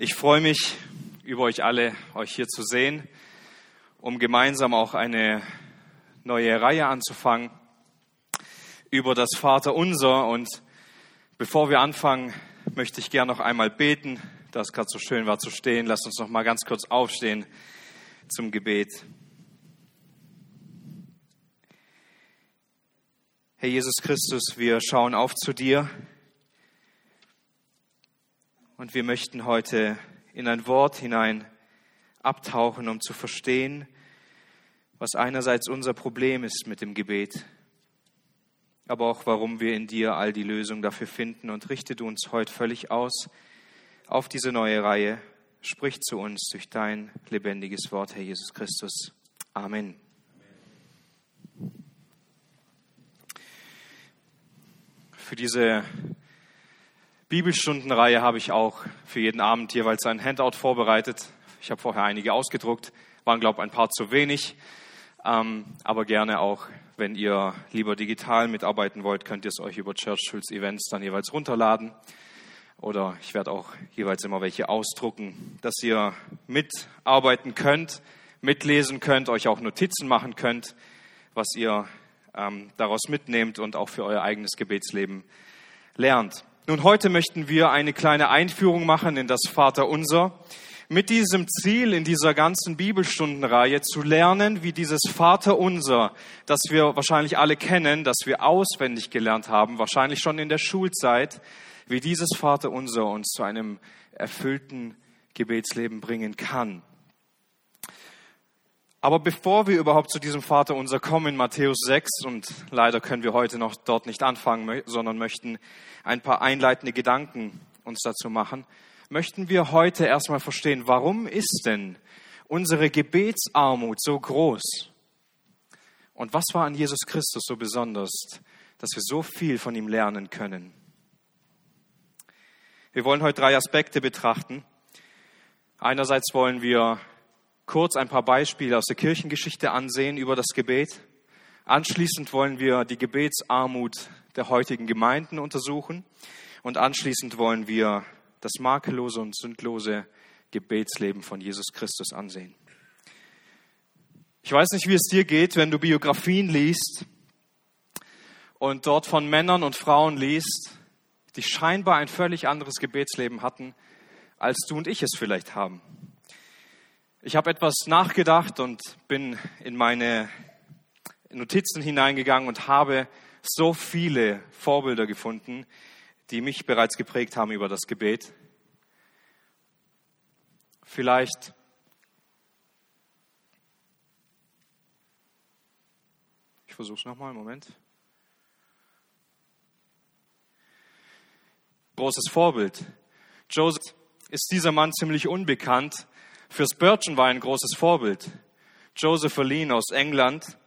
Ich freue mich über euch alle, euch hier zu sehen, um gemeinsam auch eine neue Reihe anzufangen über das Vater Unser. Und bevor wir anfangen, möchte ich gerne noch einmal beten, da es gerade so schön war zu stehen. Lasst uns noch mal ganz kurz aufstehen zum Gebet. Herr Jesus Christus, wir schauen auf zu dir und wir möchten heute in ein Wort hinein abtauchen, um zu verstehen, was einerseits unser Problem ist mit dem Gebet, aber auch warum wir in dir all die Lösung dafür finden. Und richte du uns heute völlig aus auf diese neue Reihe. Sprich zu uns durch dein lebendiges Wort, Herr Jesus Christus. Amen. Für diese Bibelstundenreihe habe ich auch für jeden Abend jeweils ein Handout vorbereitet. Ich habe vorher einige ausgedruckt, waren, glaube ich, ein paar zu wenig. Ähm, aber gerne auch, wenn ihr lieber digital mitarbeiten wollt, könnt ihr es euch über Churchill's Events dann jeweils runterladen. Oder ich werde auch jeweils immer welche ausdrucken, dass ihr mitarbeiten könnt, mitlesen könnt, euch auch Notizen machen könnt, was ihr ähm, daraus mitnehmt und auch für euer eigenes Gebetsleben lernt. Nun, heute möchten wir eine kleine Einführung machen in das Vaterunser mit diesem Ziel in dieser ganzen Bibelstundenreihe zu lernen, wie dieses Vaterunser, das wir wahrscheinlich alle kennen, das wir auswendig gelernt haben, wahrscheinlich schon in der Schulzeit, wie dieses Vaterunser uns zu einem erfüllten Gebetsleben bringen kann. Aber bevor wir überhaupt zu diesem Vater unser kommen in Matthäus 6, und leider können wir heute noch dort nicht anfangen, sondern möchten ein paar einleitende Gedanken uns dazu machen, möchten wir heute erstmal verstehen, warum ist denn unsere Gebetsarmut so groß? Und was war an Jesus Christus so besonders, dass wir so viel von ihm lernen können? Wir wollen heute drei Aspekte betrachten. Einerseits wollen wir kurz ein paar Beispiele aus der Kirchengeschichte ansehen über das Gebet. Anschließend wollen wir die Gebetsarmut der heutigen Gemeinden untersuchen und anschließend wollen wir das makellose und sündlose Gebetsleben von Jesus Christus ansehen. Ich weiß nicht, wie es dir geht, wenn du Biografien liest und dort von Männern und Frauen liest, die scheinbar ein völlig anderes Gebetsleben hatten, als du und ich es vielleicht haben. Ich habe etwas nachgedacht und bin in meine Notizen hineingegangen und habe so viele Vorbilder gefunden, die mich bereits geprägt haben über das Gebet. Vielleicht ich versuche es nochmal, Moment. Großes Vorbild. Joseph ist dieser Mann ziemlich unbekannt, für Spurgeon war ein großes Vorbild. Joseph Verlin aus England.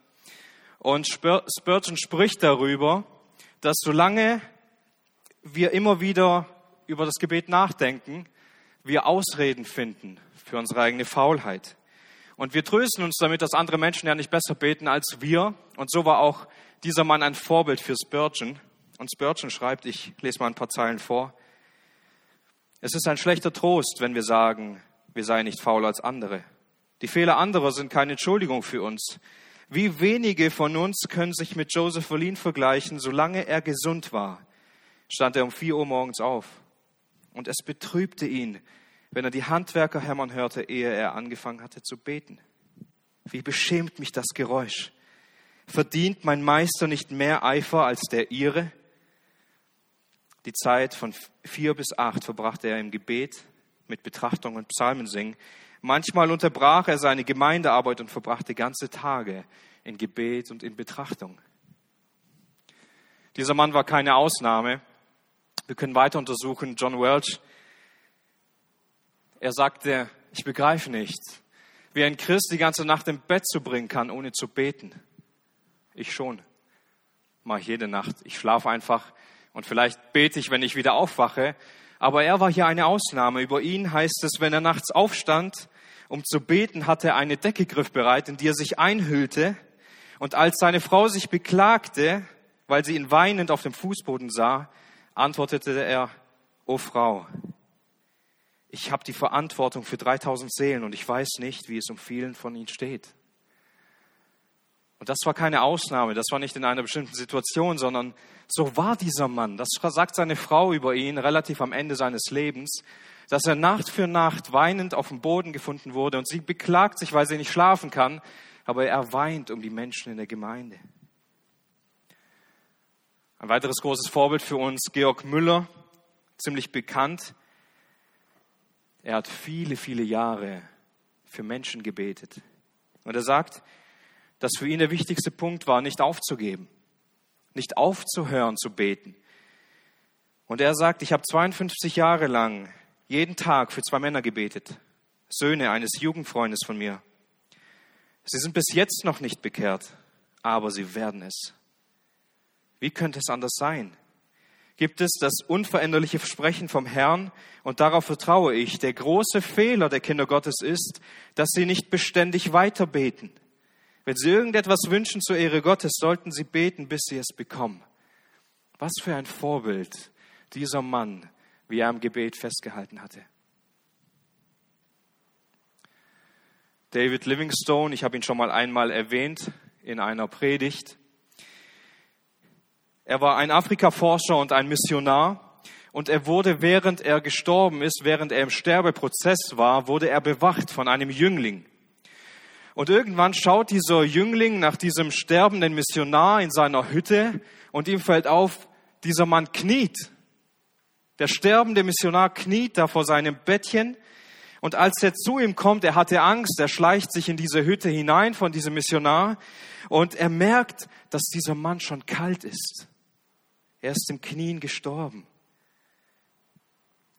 Und Spurgeon spricht darüber, dass solange wir immer wieder über das Gebet nachdenken, wir Ausreden finden für unsere eigene Faulheit. Und wir trösten uns damit, dass andere Menschen ja nicht besser beten als wir. Und so war auch dieser Mann ein Vorbild für Spurgeon. Und Spurgeon schreibt, ich lese mal ein paar Zeilen vor. Es ist ein schlechter Trost, wenn wir sagen, wir seien nicht fauler als andere. Die Fehler anderer sind keine Entschuldigung für uns. Wie wenige von uns können sich mit Joseph Verlin vergleichen, solange er gesund war, stand er um vier Uhr morgens auf. Und es betrübte ihn, wenn er die Handwerker hämmern hörte, ehe er angefangen hatte zu beten. Wie beschämt mich das Geräusch. Verdient mein Meister nicht mehr Eifer als der ihre? Die Zeit von vier bis acht verbrachte er im Gebet, mit Betrachtung und Psalmen singen. Manchmal unterbrach er seine Gemeindearbeit und verbrachte ganze Tage in Gebet und in Betrachtung. Dieser Mann war keine Ausnahme. Wir können weiter untersuchen. John Welch, er sagte, ich begreife nicht, wie ein Christ die ganze Nacht im Bett zu bringen kann, ohne zu beten. Ich schon. Mache ich jede Nacht. Ich schlafe einfach und vielleicht bete ich, wenn ich wieder aufwache. Aber er war hier eine Ausnahme. Über ihn heißt es, wenn er nachts aufstand, um zu beten, hatte er eine Decke griffbereit, in die er sich einhüllte. Und als seine Frau sich beklagte, weil sie ihn weinend auf dem Fußboden sah, antwortete er, O Frau, ich habe die Verantwortung für 3000 Seelen und ich weiß nicht, wie es um vielen von ihnen steht. Und das war keine Ausnahme, das war nicht in einer bestimmten Situation, sondern so war dieser Mann. Das sagt seine Frau über ihn relativ am Ende seines Lebens, dass er Nacht für Nacht weinend auf dem Boden gefunden wurde und sie beklagt sich, weil sie nicht schlafen kann, aber er weint um die Menschen in der Gemeinde. Ein weiteres großes Vorbild für uns, Georg Müller, ziemlich bekannt. Er hat viele, viele Jahre für Menschen gebetet. Und er sagt, dass für ihn der wichtigste Punkt war, nicht aufzugeben, nicht aufzuhören zu beten. Und er sagt, ich habe 52 Jahre lang jeden Tag für zwei Männer gebetet, Söhne eines Jugendfreundes von mir. Sie sind bis jetzt noch nicht bekehrt, aber sie werden es. Wie könnte es anders sein? Gibt es das unveränderliche Versprechen vom Herrn und darauf vertraue ich. Der große Fehler der Kinder Gottes ist, dass sie nicht beständig weiter beten. Wenn Sie irgendetwas wünschen zur Ehre Gottes, sollten Sie beten, bis Sie es bekommen. Was für ein Vorbild dieser Mann, wie er am Gebet festgehalten hatte. David Livingstone, ich habe ihn schon mal einmal erwähnt in einer Predigt. Er war ein Afrikaforscher und ein Missionar und er wurde, während er gestorben ist, während er im Sterbeprozess war, wurde er bewacht von einem Jüngling. Und irgendwann schaut dieser Jüngling nach diesem sterbenden Missionar in seiner Hütte und ihm fällt auf, dieser Mann kniet. Der sterbende Missionar kniet da vor seinem Bettchen und als er zu ihm kommt, er hatte Angst, er schleicht sich in diese Hütte hinein von diesem Missionar und er merkt, dass dieser Mann schon kalt ist. Er ist im Knien gestorben.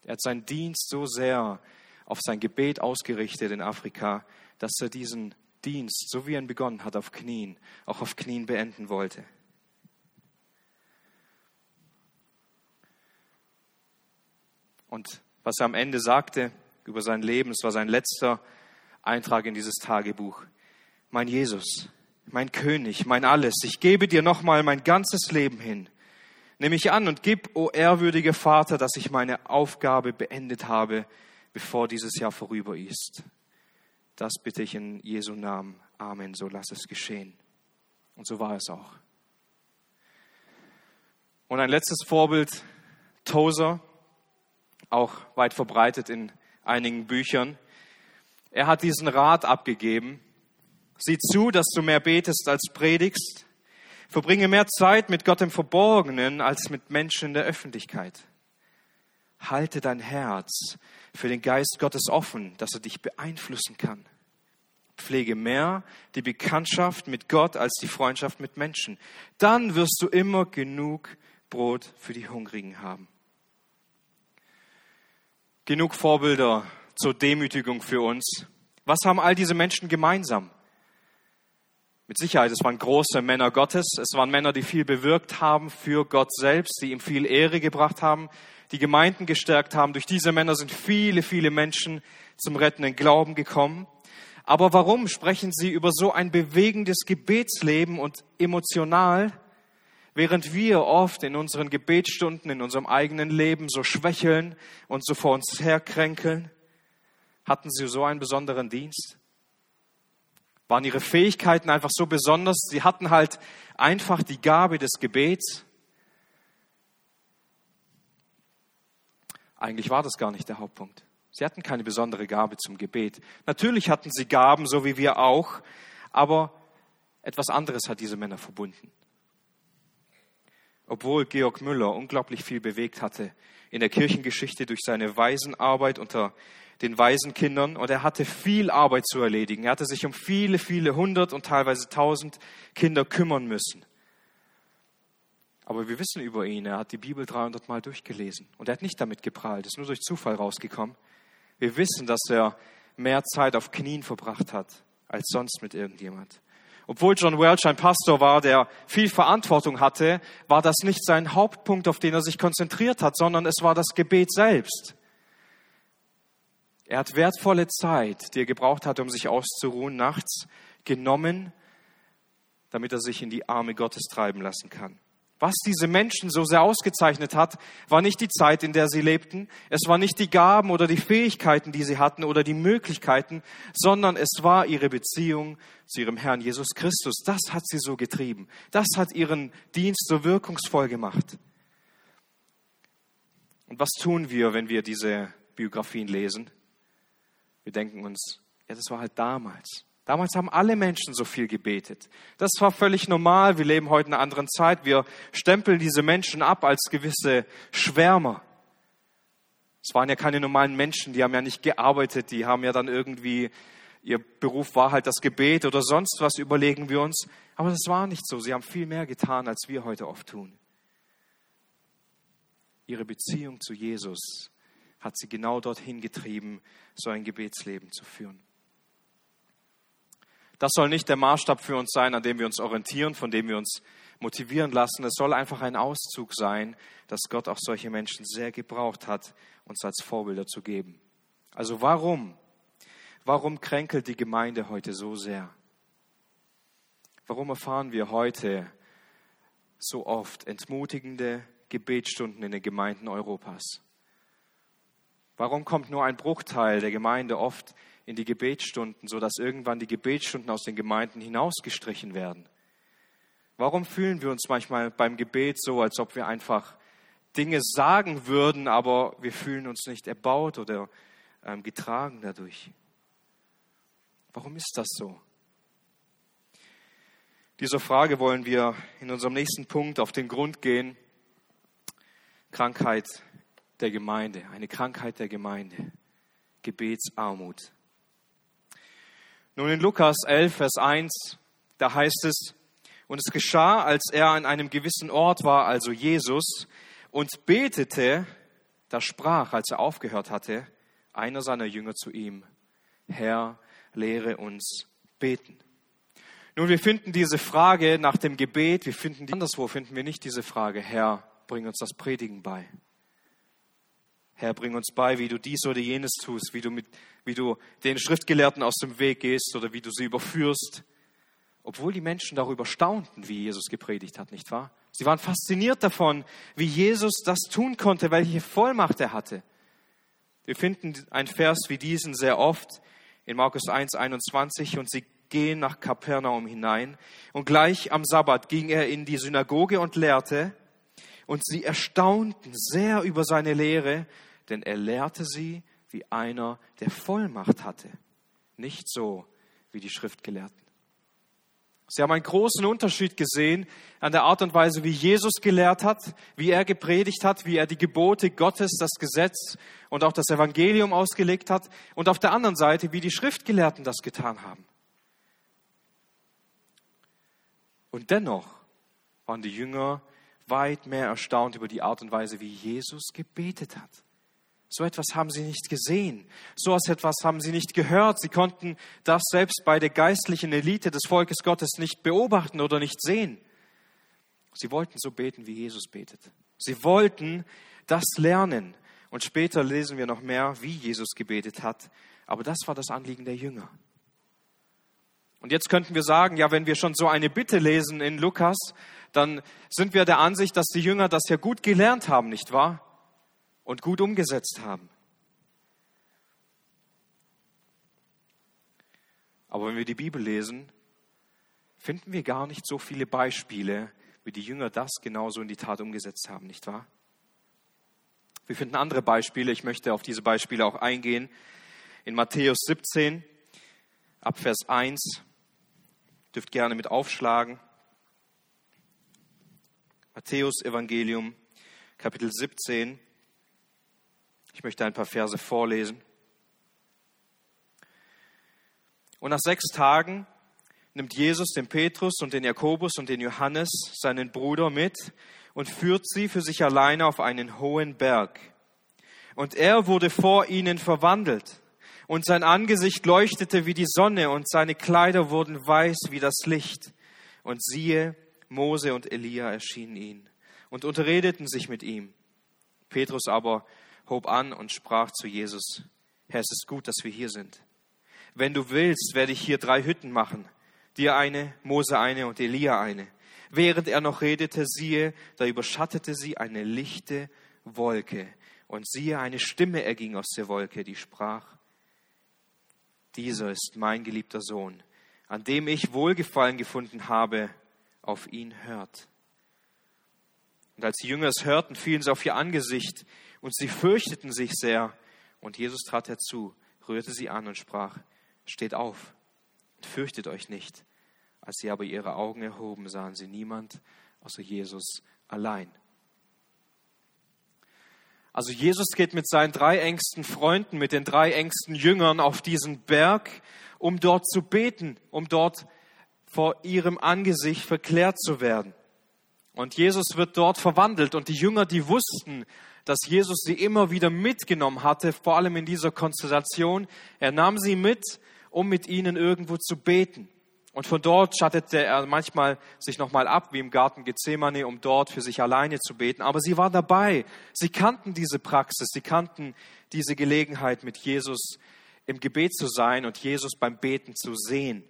Er hat seinen Dienst so sehr auf sein Gebet ausgerichtet in Afrika, dass er diesen Dienst, so wie er ihn begonnen hat, auf Knien, auch auf Knien beenden wollte. Und was er am Ende sagte über sein Leben, es war sein letzter Eintrag in dieses Tagebuch. Mein Jesus, mein König, mein Alles, ich gebe dir nochmal mein ganzes Leben hin. Nimm mich an und gib, o ehrwürdiger Vater, dass ich meine Aufgabe beendet habe, bevor dieses Jahr vorüber ist. Das bitte ich in Jesu Namen. Amen. So lass es geschehen. Und so war es auch. Und ein letztes Vorbild, Tozer, auch weit verbreitet in einigen Büchern. Er hat diesen Rat abgegeben. Sieh zu, dass du mehr betest als predigst. Verbringe mehr Zeit mit Gott im Verborgenen als mit Menschen in der Öffentlichkeit. Halte dein Herz für den Geist Gottes offen, dass er dich beeinflussen kann. Pflege mehr die Bekanntschaft mit Gott als die Freundschaft mit Menschen. Dann wirst du immer genug Brot für die Hungrigen haben. Genug Vorbilder zur Demütigung für uns. Was haben all diese Menschen gemeinsam? Mit Sicherheit, es waren große Männer Gottes. Es waren Männer, die viel bewirkt haben für Gott selbst, die ihm viel Ehre gebracht haben, die Gemeinden gestärkt haben. Durch diese Männer sind viele, viele Menschen zum rettenden Glauben gekommen. Aber warum sprechen sie über so ein bewegendes Gebetsleben und emotional, während wir oft in unseren Gebetsstunden, in unserem eigenen Leben so schwächeln und so vor uns herkränkeln? Hatten sie so einen besonderen Dienst? Waren ihre Fähigkeiten einfach so besonders? Sie hatten halt einfach die Gabe des Gebets. Eigentlich war das gar nicht der Hauptpunkt. Sie hatten keine besondere Gabe zum Gebet. Natürlich hatten sie Gaben, so wie wir auch, aber etwas anderes hat diese Männer verbunden. Obwohl Georg Müller unglaublich viel bewegt hatte in der Kirchengeschichte durch seine Waisenarbeit unter den Waisenkindern und er hatte viel Arbeit zu erledigen. Er hatte sich um viele, viele hundert und teilweise tausend Kinder kümmern müssen. Aber wir wissen über ihn, er hat die Bibel 300 Mal durchgelesen und er hat nicht damit geprahlt, ist nur durch Zufall rausgekommen. Wir wissen, dass er mehr Zeit auf Knien verbracht hat als sonst mit irgendjemand. Obwohl John Welch ein Pastor war, der viel Verantwortung hatte, war das nicht sein Hauptpunkt, auf den er sich konzentriert hat, sondern es war das Gebet selbst. Er hat wertvolle Zeit, die er gebraucht hat, um sich auszuruhen, nachts genommen, damit er sich in die Arme Gottes treiben lassen kann. Was diese Menschen so sehr ausgezeichnet hat, war nicht die Zeit, in der sie lebten, es war nicht die Gaben oder die Fähigkeiten, die sie hatten oder die Möglichkeiten, sondern es war ihre Beziehung zu ihrem Herrn Jesus Christus. Das hat sie so getrieben. Das hat ihren Dienst so wirkungsvoll gemacht. Und was tun wir, wenn wir diese Biografien lesen? Wir denken uns, ja, das war halt damals. Damals haben alle Menschen so viel gebetet. Das war völlig normal. Wir leben heute in einer anderen Zeit. Wir stempeln diese Menschen ab als gewisse Schwärmer. Es waren ja keine normalen Menschen, die haben ja nicht gearbeitet, die haben ja dann irgendwie, ihr Beruf war halt das Gebet oder sonst was, überlegen wir uns. Aber das war nicht so. Sie haben viel mehr getan, als wir heute oft tun. Ihre Beziehung zu Jesus hat sie genau dorthin getrieben, so ein Gebetsleben zu führen. Das soll nicht der Maßstab für uns sein, an dem wir uns orientieren, von dem wir uns motivieren lassen. Es soll einfach ein Auszug sein, dass Gott auch solche Menschen sehr gebraucht hat, uns als Vorbilder zu geben. Also warum? Warum kränkelt die Gemeinde heute so sehr? Warum erfahren wir heute so oft entmutigende Gebetsstunden in den Gemeinden Europas? Warum kommt nur ein Bruchteil der Gemeinde oft in die Gebetsstunden, sodass irgendwann die Gebetsstunden aus den Gemeinden hinausgestrichen werden? Warum fühlen wir uns manchmal beim Gebet so, als ob wir einfach Dinge sagen würden, aber wir fühlen uns nicht erbaut oder ähm, getragen dadurch? Warum ist das so? Dieser Frage wollen wir in unserem nächsten Punkt auf den Grund gehen. Krankheit der Gemeinde, eine Krankheit der Gemeinde, Gebetsarmut. Nun in Lukas 11, Vers 1, da heißt es, und es geschah, als er an einem gewissen Ort war, also Jesus, und betete, da sprach, als er aufgehört hatte, einer seiner Jünger zu ihm, Herr, lehre uns beten. Nun, wir finden diese Frage nach dem Gebet, wir finden die, anderswo finden wir nicht diese Frage, Herr, bring uns das Predigen bei. Herr, bring uns bei, wie du dies oder jenes tust, wie du, mit, wie du den Schriftgelehrten aus dem Weg gehst oder wie du sie überführst. Obwohl die Menschen darüber staunten, wie Jesus gepredigt hat, nicht wahr? Sie waren fasziniert davon, wie Jesus das tun konnte, welche Vollmacht er hatte. Wir finden einen Vers wie diesen sehr oft in Markus 1, 21 und sie gehen nach Kapernaum hinein und gleich am Sabbat ging er in die Synagoge und lehrte und sie erstaunten sehr über seine Lehre, denn er lehrte sie wie einer, der Vollmacht hatte, nicht so wie die Schriftgelehrten. Sie haben einen großen Unterschied gesehen an der Art und Weise, wie Jesus gelehrt hat, wie er gepredigt hat, wie er die Gebote Gottes, das Gesetz und auch das Evangelium ausgelegt hat und auf der anderen Seite, wie die Schriftgelehrten das getan haben. Und dennoch waren die Jünger weit mehr erstaunt über die Art und Weise, wie Jesus gebetet hat. So etwas haben sie nicht gesehen. So etwas haben sie nicht gehört. Sie konnten das selbst bei der geistlichen Elite des Volkes Gottes nicht beobachten oder nicht sehen. Sie wollten so beten, wie Jesus betet. Sie wollten das lernen. Und später lesen wir noch mehr, wie Jesus gebetet hat. Aber das war das Anliegen der Jünger. Und jetzt könnten wir sagen, ja, wenn wir schon so eine Bitte lesen in Lukas, dann sind wir der Ansicht, dass die Jünger das ja gut gelernt haben, nicht wahr? Und gut umgesetzt haben. Aber wenn wir die Bibel lesen, finden wir gar nicht so viele Beispiele, wie die Jünger das genauso in die Tat umgesetzt haben, nicht wahr? Wir finden andere Beispiele. Ich möchte auf diese Beispiele auch eingehen. In Matthäus 17, ab Vers 1, dürft gerne mit aufschlagen. Matthäus Evangelium, Kapitel 17, ich möchte ein paar Verse vorlesen. Und nach sechs Tagen nimmt Jesus den Petrus und den Jakobus und den Johannes, seinen Bruder, mit und führt sie für sich alleine auf einen hohen Berg. Und er wurde vor ihnen verwandelt, und sein Angesicht leuchtete wie die Sonne, und seine Kleider wurden weiß wie das Licht. Und siehe, Mose und Elia erschienen ihnen und unterredeten sich mit ihm. Petrus aber hob an und sprach zu Jesus, Herr, es ist gut, dass wir hier sind. Wenn du willst, werde ich hier drei Hütten machen, dir eine, Mose eine und Elia eine. Während er noch redete, siehe, da überschattete sie eine lichte Wolke. Und siehe, eine Stimme erging aus der Wolke, die sprach, dieser ist mein geliebter Sohn, an dem ich Wohlgefallen gefunden habe, auf ihn hört. Und als die Jünger es hörten, fielen sie auf ihr Angesicht und sie fürchteten sich sehr. Und Jesus trat herzu, rührte sie an und sprach, steht auf und fürchtet euch nicht. Als sie aber ihre Augen erhoben, sahen sie niemand außer Jesus allein. Also Jesus geht mit seinen drei engsten Freunden, mit den drei engsten Jüngern auf diesen Berg, um dort zu beten, um dort vor ihrem Angesicht verklärt zu werden. Und Jesus wird dort verwandelt und die Jünger, die wussten, dass Jesus sie immer wieder mitgenommen hatte, vor allem in dieser Konstellation. Er nahm sie mit, um mit ihnen irgendwo zu beten. Und von dort schattete er manchmal sich nochmal ab, wie im Garten Gethsemane, um dort für sich alleine zu beten. Aber sie war dabei. Sie kannten diese Praxis. Sie kannten diese Gelegenheit, mit Jesus im Gebet zu sein und Jesus beim Beten zu sehen.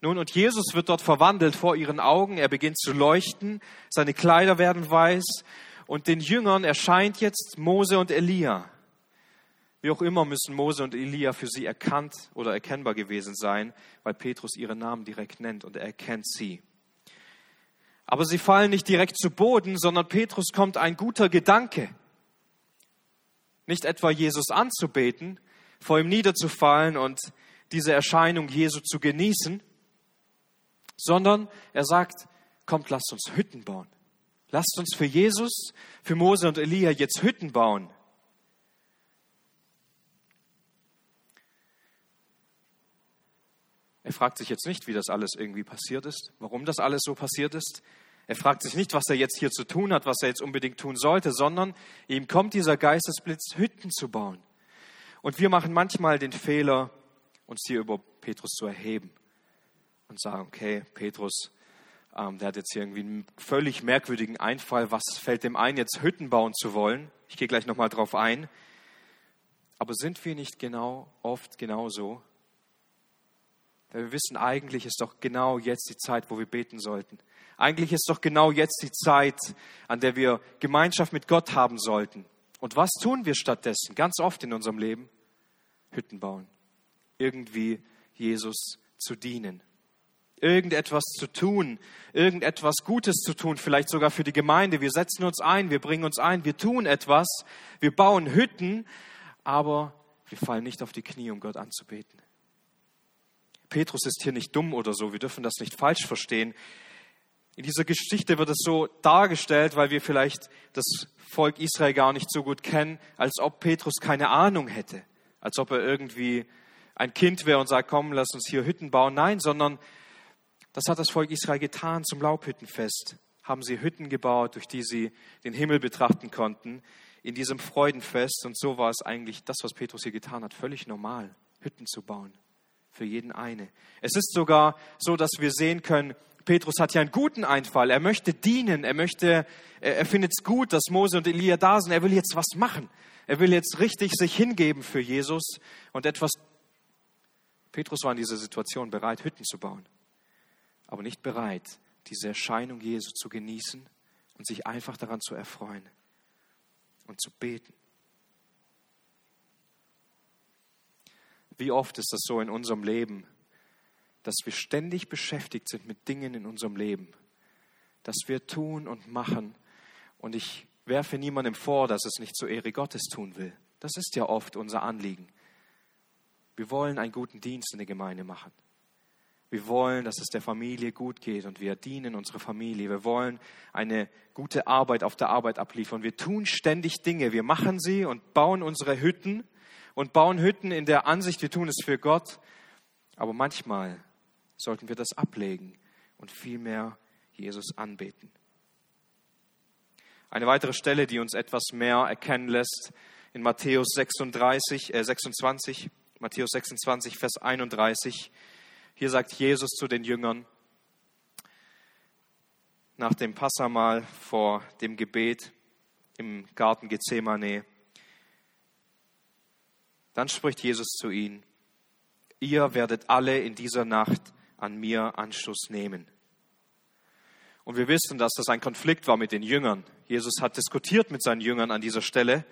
Nun, und Jesus wird dort verwandelt vor ihren Augen. Er beginnt zu leuchten. Seine Kleider werden weiß. Und den Jüngern erscheint jetzt Mose und Elia. Wie auch immer müssen Mose und Elia für sie erkannt oder erkennbar gewesen sein, weil Petrus ihre Namen direkt nennt und er erkennt sie. Aber sie fallen nicht direkt zu Boden, sondern Petrus kommt ein guter Gedanke. Nicht etwa Jesus anzubeten, vor ihm niederzufallen und diese Erscheinung Jesu zu genießen, sondern er sagt, kommt, lasst uns Hütten bauen. Lasst uns für Jesus, für Mose und Elia jetzt Hütten bauen. Er fragt sich jetzt nicht, wie das alles irgendwie passiert ist, warum das alles so passiert ist. Er fragt sich nicht, was er jetzt hier zu tun hat, was er jetzt unbedingt tun sollte, sondern ihm kommt dieser Geistesblitz, Hütten zu bauen. Und wir machen manchmal den Fehler, uns hier über Petrus zu erheben und sagen, okay, Petrus, ähm, der hat jetzt hier irgendwie einen völlig merkwürdigen Einfall. Was fällt dem ein, jetzt Hütten bauen zu wollen? Ich gehe gleich nochmal drauf ein. Aber sind wir nicht genau oft genauso? Weil wir wissen, eigentlich ist doch genau jetzt die Zeit, wo wir beten sollten. Eigentlich ist doch genau jetzt die Zeit, an der wir Gemeinschaft mit Gott haben sollten. Und was tun wir stattdessen? Ganz oft in unserem Leben? Hütten bauen. Irgendwie Jesus zu dienen irgendetwas zu tun, irgendetwas Gutes zu tun, vielleicht sogar für die Gemeinde. Wir setzen uns ein, wir bringen uns ein, wir tun etwas, wir bauen Hütten, aber wir fallen nicht auf die Knie, um Gott anzubeten. Petrus ist hier nicht dumm oder so, wir dürfen das nicht falsch verstehen. In dieser Geschichte wird es so dargestellt, weil wir vielleicht das Volk Israel gar nicht so gut kennen, als ob Petrus keine Ahnung hätte, als ob er irgendwie ein Kind wäre und sagt, komm, lass uns hier Hütten bauen. Nein, sondern das hat das Volk Israel getan zum Laubhüttenfest. Haben sie Hütten gebaut, durch die sie den Himmel betrachten konnten, in diesem Freudenfest. Und so war es eigentlich das, was Petrus hier getan hat, völlig normal, Hütten zu bauen. Für jeden eine. Es ist sogar so, dass wir sehen können, Petrus hat ja einen guten Einfall. Er möchte dienen. Er möchte, er findet es gut, dass Mose und Elia da sind. Er will jetzt was machen. Er will jetzt richtig sich hingeben für Jesus und etwas. Petrus war in dieser Situation bereit, Hütten zu bauen aber nicht bereit, diese Erscheinung Jesu zu genießen und sich einfach daran zu erfreuen und zu beten. Wie oft ist das so in unserem Leben, dass wir ständig beschäftigt sind mit Dingen in unserem Leben, dass wir tun und machen und ich werfe niemandem vor, dass es nicht zur Ehre Gottes tun will. Das ist ja oft unser Anliegen. Wir wollen einen guten Dienst in der Gemeinde machen. Wir wollen, dass es der Familie gut geht und wir dienen unserer Familie. Wir wollen eine gute Arbeit auf der Arbeit abliefern. Wir tun ständig Dinge. Wir machen sie und bauen unsere Hütten und bauen Hütten in der Ansicht, wir tun es für Gott. Aber manchmal sollten wir das ablegen und vielmehr Jesus anbeten. Eine weitere Stelle, die uns etwas mehr erkennen lässt, in Matthäus 36, äh 26, Matthäus 26, Vers 31. Hier sagt Jesus zu den Jüngern nach dem Passamal vor dem Gebet im Garten Gethsemane. Dann spricht Jesus zu ihnen, ihr werdet alle in dieser Nacht an mir Anschluss nehmen. Und wir wissen, dass das ein Konflikt war mit den Jüngern. Jesus hat diskutiert mit seinen Jüngern an dieser Stelle,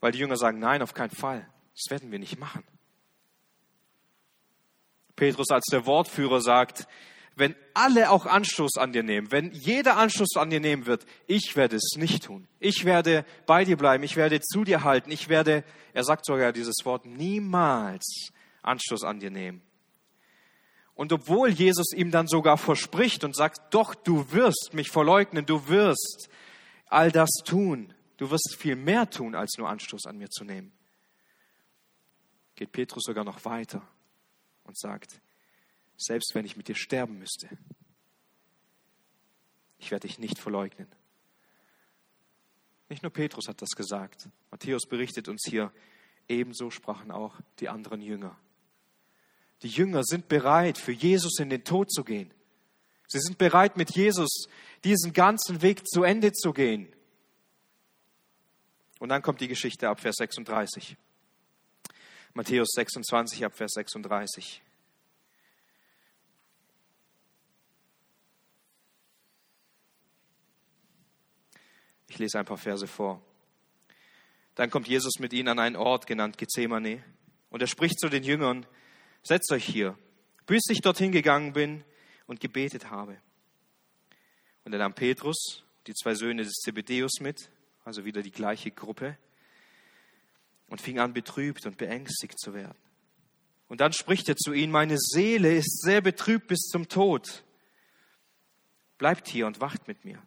weil die Jünger sagen, nein, auf keinen Fall. Das werden wir nicht machen. Petrus als der Wortführer sagt, wenn alle auch Anstoß an dir nehmen, wenn jeder Anstoß an dir nehmen wird, ich werde es nicht tun. Ich werde bei dir bleiben, ich werde zu dir halten, ich werde, er sagt sogar dieses Wort, niemals Anstoß an dir nehmen. Und obwohl Jesus ihm dann sogar verspricht und sagt, doch, du wirst mich verleugnen, du wirst all das tun, du wirst viel mehr tun, als nur Anstoß an mir zu nehmen, geht Petrus sogar noch weiter und sagt, selbst wenn ich mit dir sterben müsste, ich werde dich nicht verleugnen. Nicht nur Petrus hat das gesagt. Matthäus berichtet uns hier, ebenso sprachen auch die anderen Jünger. Die Jünger sind bereit, für Jesus in den Tod zu gehen. Sie sind bereit, mit Jesus diesen ganzen Weg zu Ende zu gehen. Und dann kommt die Geschichte ab Vers 36. Matthäus 26 ab Vers 36. Ich lese ein paar Verse vor. Dann kommt Jesus mit ihnen an einen Ort genannt Gethsemane und er spricht zu den Jüngern, setzt euch hier, bis ich dorthin gegangen bin und gebetet habe. Und er nahm Petrus, die zwei Söhne des Zebedeus mit, also wieder die gleiche Gruppe, und fing an betrübt und beängstigt zu werden. Und dann spricht er zu ihnen, meine Seele ist sehr betrübt bis zum Tod. Bleibt hier und wacht mit mir.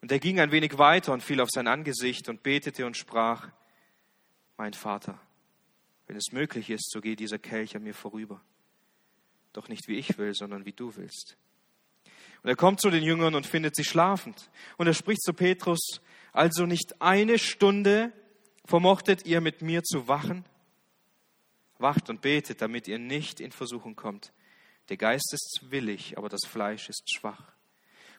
Und er ging ein wenig weiter und fiel auf sein Angesicht und betete und sprach, mein Vater, wenn es möglich ist, so geh dieser Kelch an mir vorüber. Doch nicht wie ich will, sondern wie du willst. Und er kommt zu den Jüngern und findet sie schlafend. Und er spricht zu Petrus, also nicht eine Stunde vermochtet ihr mit mir zu wachen? Wacht und betet, damit ihr nicht in Versuchung kommt. Der Geist ist willig, aber das Fleisch ist schwach.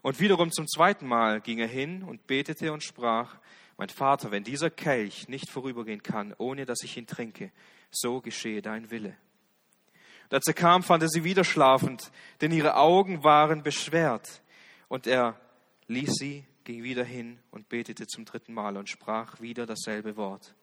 Und wiederum zum zweiten Mal ging er hin und betete und sprach, mein Vater, wenn dieser Kelch nicht vorübergehen kann, ohne dass ich ihn trinke, so geschehe dein Wille. Und als er kam, fand er sie wieder schlafend, denn ihre Augen waren beschwert. Und er ließ sie, ging wieder hin und betete zum dritten Mal und sprach wieder dasselbe Wort.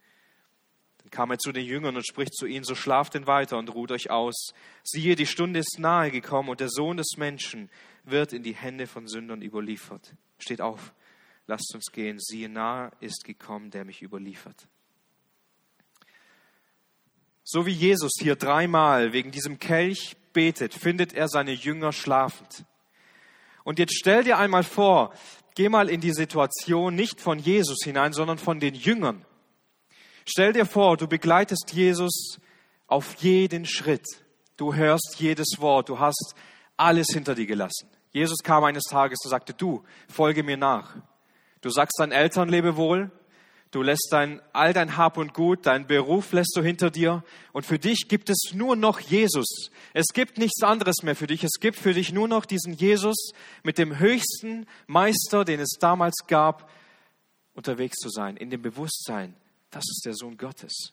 Dann kam er zu den Jüngern und spricht zu ihnen, so schlaft denn weiter und ruht euch aus. Siehe, die Stunde ist nahe gekommen und der Sohn des Menschen wird in die Hände von Sündern überliefert. Steht auf, lasst uns gehen. Siehe, nahe ist gekommen, der mich überliefert. So wie Jesus hier dreimal wegen diesem Kelch betet, findet er seine Jünger schlafend. Und jetzt stell dir einmal vor, geh mal in die Situation nicht von Jesus hinein, sondern von den Jüngern. Stell dir vor, du begleitest Jesus auf jeden Schritt. Du hörst jedes Wort, du hast alles hinter dir gelassen. Jesus kam eines Tages und sagte, du, folge mir nach. Du sagst deinen Eltern Lebewohl, du lässt dein, all dein Hab und Gut, deinen Beruf lässt du hinter dir und für dich gibt es nur noch Jesus. Es gibt nichts anderes mehr für dich. Es gibt für dich nur noch diesen Jesus mit dem höchsten Meister, den es damals gab, unterwegs zu sein, in dem Bewusstsein, das ist der Sohn Gottes.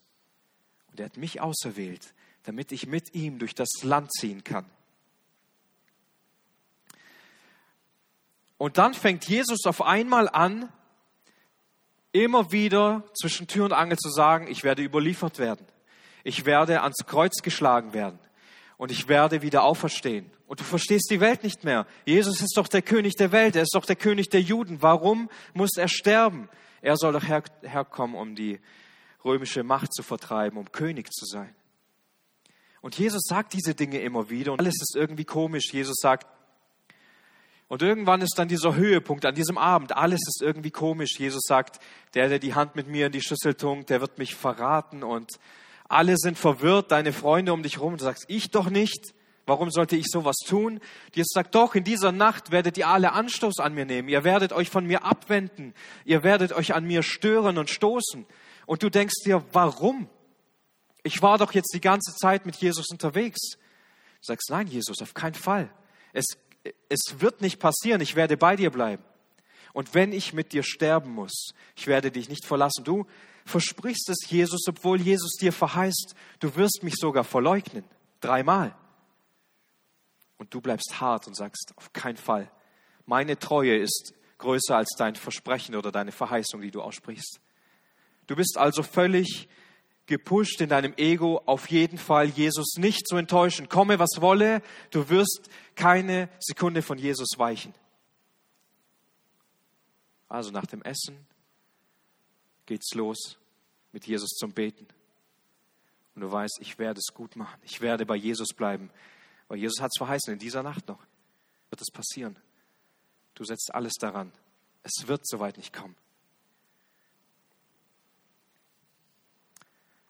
Und er hat mich auserwählt, damit ich mit ihm durch das Land ziehen kann. Und dann fängt Jesus auf einmal an, immer wieder zwischen Tür und Angel zu sagen, ich werde überliefert werden. Ich werde ans Kreuz geschlagen werden. Und ich werde wieder auferstehen. Und du verstehst die Welt nicht mehr. Jesus ist doch der König der Welt. Er ist doch der König der Juden. Warum muss er sterben? Er soll doch her herkommen, um die römische Macht zu vertreiben, um König zu sein. Und Jesus sagt diese Dinge immer wieder und alles ist irgendwie komisch. Jesus sagt, und irgendwann ist dann dieser Höhepunkt an diesem Abend. Alles ist irgendwie komisch. Jesus sagt, der, der die Hand mit mir in die Schüssel tunkt, der wird mich verraten und alle sind verwirrt, deine Freunde um dich herum. Du sagst, ich doch nicht. Warum sollte ich sowas tun? Jesus sagt, doch, in dieser Nacht werdet ihr alle Anstoß an mir nehmen. Ihr werdet euch von mir abwenden. Ihr werdet euch an mir stören und stoßen. Und du denkst dir, warum? Ich war doch jetzt die ganze Zeit mit Jesus unterwegs. Du sagst, nein, Jesus, auf keinen Fall. Es es wird nicht passieren, ich werde bei dir bleiben. Und wenn ich mit dir sterben muss, ich werde dich nicht verlassen. Du versprichst es Jesus, obwohl Jesus dir verheißt, du wirst mich sogar verleugnen. Dreimal. Und du bleibst hart und sagst, auf keinen Fall. Meine Treue ist größer als dein Versprechen oder deine Verheißung, die du aussprichst. Du bist also völlig gepusht in deinem Ego, auf jeden Fall Jesus nicht zu enttäuschen. Komme, was wolle, du wirst keine Sekunde von Jesus weichen. Also nach dem Essen geht's los mit Jesus zum Beten. Und du weißt, ich werde es gut machen. Ich werde bei Jesus bleiben. Weil Jesus hat es verheißen, in dieser Nacht noch wird es passieren. Du setzt alles daran. Es wird soweit nicht kommen.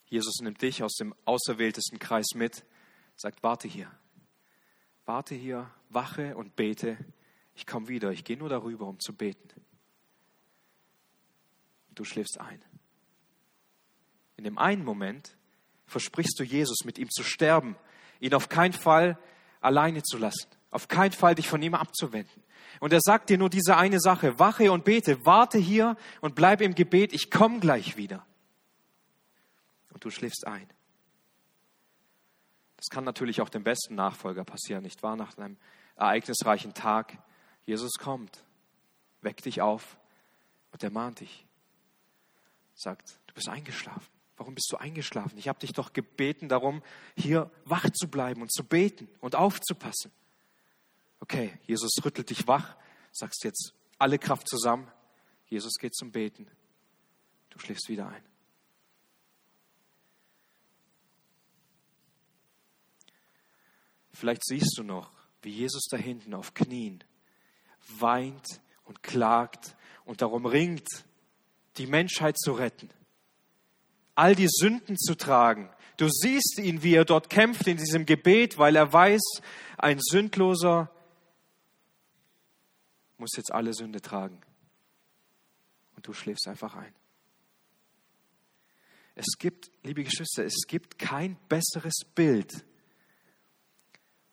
Jesus nimmt dich aus dem auserwähltesten Kreis mit, sagt, warte hier. Warte hier, wache und bete. Ich komme wieder, ich gehe nur darüber, um zu beten. Du schläfst ein. In dem einen Moment versprichst du Jesus, mit ihm zu sterben, ihn auf keinen Fall alleine zu lassen, auf keinen Fall dich von ihm abzuwenden. Und er sagt dir nur diese eine Sache, wache und bete, warte hier und bleib im Gebet, ich komme gleich wieder. Du schläfst ein. Das kann natürlich auch dem besten Nachfolger passieren, nicht wahr? Nach einem ereignisreichen Tag. Jesus kommt, weckt dich auf und er mahnt dich. Sagt, du bist eingeschlafen. Warum bist du eingeschlafen? Ich habe dich doch gebeten darum, hier wach zu bleiben und zu beten und aufzupassen. Okay, Jesus rüttelt dich wach, sagst jetzt alle Kraft zusammen. Jesus geht zum Beten. Du schläfst wieder ein. Vielleicht siehst du noch, wie Jesus da hinten auf Knien weint und klagt und darum ringt, die Menschheit zu retten all die Sünden zu tragen. Du siehst ihn, wie er dort kämpft in diesem Gebet, weil er weiß, ein Sündloser muss jetzt alle Sünde tragen. Und du schläfst einfach ein. Es gibt, liebe Geschwister, es gibt kein besseres Bild,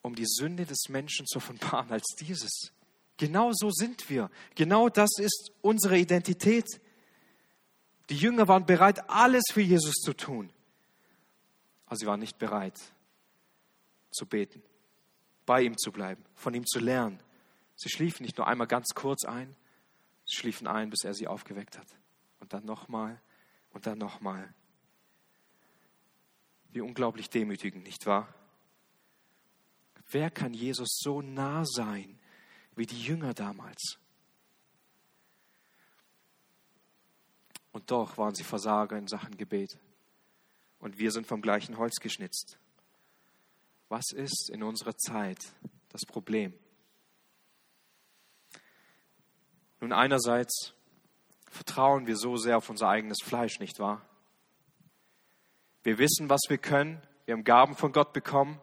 um die Sünde des Menschen zu offenbaren als dieses. Genau so sind wir. Genau das ist unsere Identität. Die Jünger waren bereit, alles für Jesus zu tun. Aber sie waren nicht bereit zu beten, bei ihm zu bleiben, von ihm zu lernen. Sie schliefen nicht nur einmal ganz kurz ein, sie schliefen ein, bis er sie aufgeweckt hat. Und dann nochmal und dann nochmal. Wie unglaublich demütigend, nicht wahr? Wer kann Jesus so nah sein wie die Jünger damals? Und doch waren sie Versager in Sachen Gebet. Und wir sind vom gleichen Holz geschnitzt. Was ist in unserer Zeit das Problem? Nun, einerseits vertrauen wir so sehr auf unser eigenes Fleisch, nicht wahr? Wir wissen, was wir können. Wir haben Gaben von Gott bekommen.